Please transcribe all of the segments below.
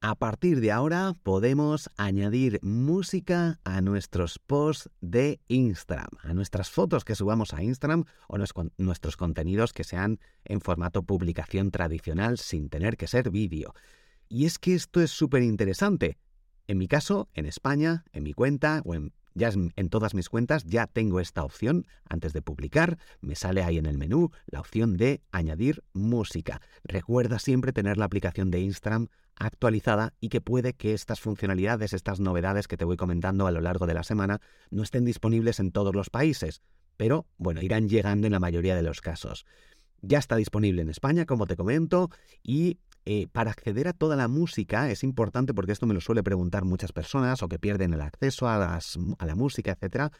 a partir de ahora podemos añadir música a nuestros posts de Instagram, a nuestras fotos que subamos a Instagram o nuestros contenidos que sean en formato publicación tradicional sin tener que ser vídeo. Y es que esto es súper interesante. En mi caso, en España, en mi cuenta o en ya en todas mis cuentas ya tengo esta opción. Antes de publicar, me sale ahí en el menú la opción de añadir música. Recuerda siempre tener la aplicación de Instagram actualizada y que puede que estas funcionalidades, estas novedades que te voy comentando a lo largo de la semana, no estén disponibles en todos los países, pero bueno, irán llegando en la mayoría de los casos. Ya está disponible en España, como te comento, y eh, para acceder a toda la música es importante, porque esto me lo suele preguntar muchas personas o que pierden el acceso a, la música, etc.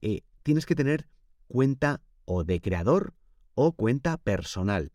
Eh, tienes que tener cuenta o de creador o cuenta personal.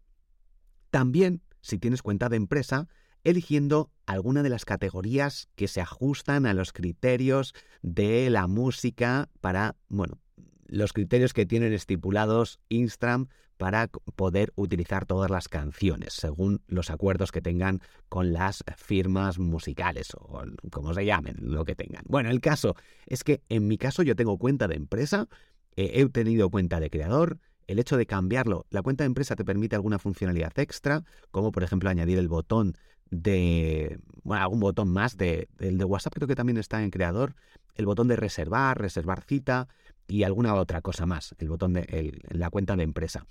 También, si tienes cuenta de empresa, eligiendo alguna de las categorías que se ajustan a los criterios de la música para, bueno, los criterios que tienen estipulados Instagram para poder utilizar todas las canciones, según los acuerdos que tengan con las firmas musicales o como se llamen, lo que tengan. Bueno, el caso es que en mi caso yo tengo cuenta de empresa, eh, he tenido cuenta de creador, el hecho de cambiarlo, la cuenta de empresa te permite alguna funcionalidad extra, como por ejemplo añadir el botón de, bueno, algún botón más de, el de WhatsApp creo que también está en creador, el botón de reservar, reservar cita, y alguna otra cosa más, el botón de la cuenta de empresa.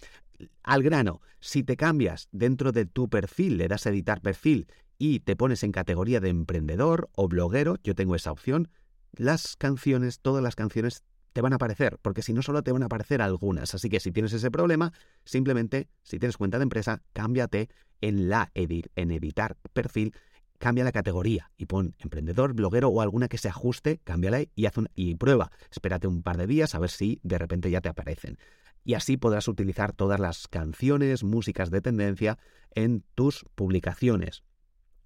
Al grano, si te cambias dentro de tu perfil, le das a editar perfil y te pones en categoría de emprendedor o bloguero, yo tengo esa opción, las canciones, todas las canciones te van a aparecer, porque si no solo te van a aparecer algunas. Así que si tienes ese problema, simplemente, si tienes cuenta de empresa, cámbiate en la en editar perfil cambia la categoría y pon emprendedor, bloguero o alguna que se ajuste, cámbiala y, haz y prueba. Espérate un par de días a ver si de repente ya te aparecen. Y así podrás utilizar todas las canciones, músicas de tendencia en tus publicaciones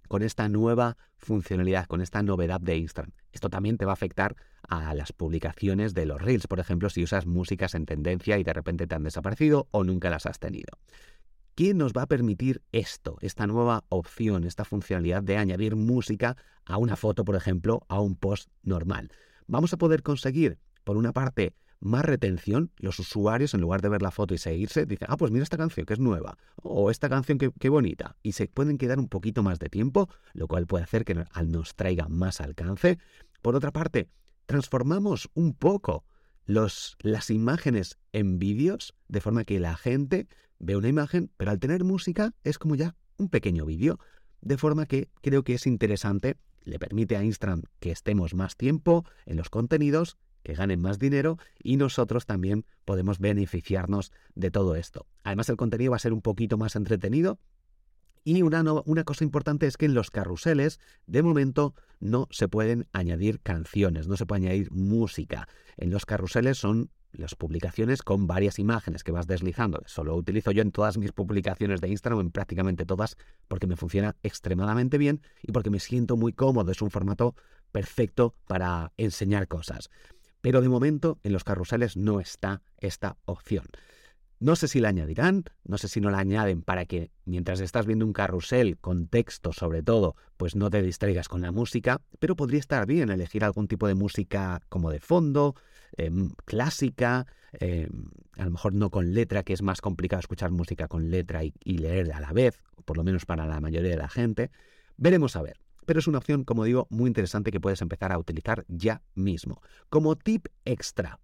con esta nueva funcionalidad, con esta novedad de Instagram. Esto también te va a afectar a las publicaciones de los Reels, por ejemplo, si usas músicas en tendencia y de repente te han desaparecido o nunca las has tenido. ¿Quién nos va a permitir esto, esta nueva opción, esta funcionalidad de añadir música a una foto, por ejemplo, a un post normal? Vamos a poder conseguir, por una parte, más retención. Los usuarios, en lugar de ver la foto y seguirse, dicen, ah, pues mira esta canción que es nueva, o esta canción que, qué bonita, y se pueden quedar un poquito más de tiempo, lo cual puede hacer que nos traiga más alcance. Por otra parte, transformamos un poco las imágenes en vídeos, de forma que la gente ve una imagen, pero al tener música es como ya un pequeño vídeo. De forma que creo que es interesante, le permite a Instagram que estemos más tiempo en los contenidos, que ganen más dinero y nosotros también podemos beneficiarnos de todo esto. Además el contenido va a ser un poquito más entretenido y una, una, cosa importante es que en los carruseles, de momento, no se pueden añadir canciones, no se puede añadir música. En los carruseles son las publicaciones con varias imágenes que vas deslizando. Eso lo utilizo yo en todas mis publicaciones de Instagram, en prácticamente todas, porque me funciona extremadamente bien y porque me siento muy cómodo. Es un formato perfecto para enseñar cosas. Pero de momento en los carruseles no está esta opción. No sé si la añadirán, no sé si no la añaden para que mientras estás viendo un carrusel con texto sobre todo, pues no te distraigas con la música, pero podría estar bien elegir algún tipo de música como de fondo, em, clásica, em, a lo mejor no con letra, que es más complicado escuchar música con letra y, y leer a la vez, por lo menos para la mayoría de la gente. Veremos a ver pero es una opción, como digo, muy interesante que puedes empezar a utilizar ya mismo. Como tip extra,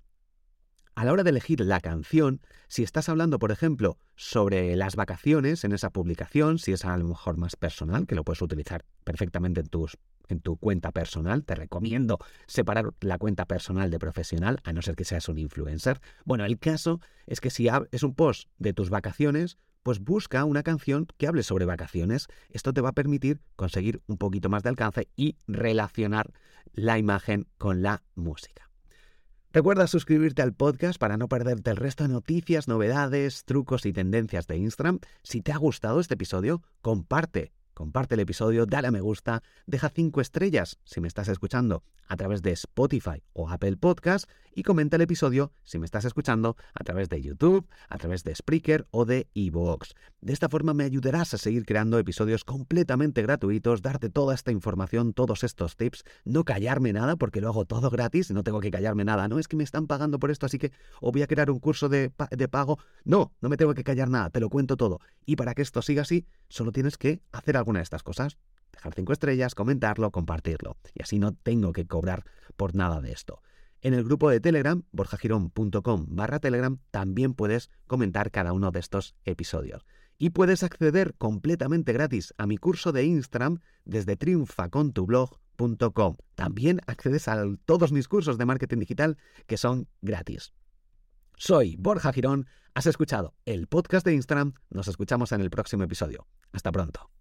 a la hora de elegir la canción, si estás hablando, por ejemplo, sobre las vacaciones en esa publicación, si es a lo mejor más personal, que lo puedes utilizar perfectamente en, tus, en tu cuenta personal, te recomiendo separar la cuenta personal de profesional, a no ser que seas un influencer. Bueno, el caso es que si es un post de tus vacaciones, pues busca una canción que hable sobre vacaciones. Esto te va a permitir conseguir un poquito más de alcance y relacionar la imagen con la música. Recuerda suscribirte al podcast para no perderte el resto de noticias, novedades, trucos y tendencias de Instagram. Si te ha gustado este episodio, comparte comparte el episodio, dale a me gusta, deja cinco estrellas si me estás escuchando a través de Spotify o Apple Podcast y comenta el episodio si me estás escuchando a través de YouTube, a través de Spreaker o de Evox. De esta forma me ayudarás a seguir creando episodios completamente gratuitos, darte toda esta información, todos estos tips, no callarme nada porque lo hago todo gratis, no tengo que callarme nada, no es que me están pagando por esto, así que o voy a crear un curso de, de pago, no, no me tengo que callar nada, te lo cuento todo. Y para que esto siga así, solo tienes que hacer alguna de estas cosas. Dejar cinco estrellas, comentarlo, compartirlo. Y así no tengo que cobrar por nada de esto. En el grupo de Telegram, borjagirón.com barra Telegram, también puedes comentar cada uno de estos episodios. Y puedes acceder completamente gratis a mi curso de Instagram desde triunfacontublog.com. También accedes a todos mis cursos de marketing digital que son gratis. Soy Borja Girón, has escuchado el podcast de Instagram, nos escuchamos en el próximo episodio. Hasta pronto.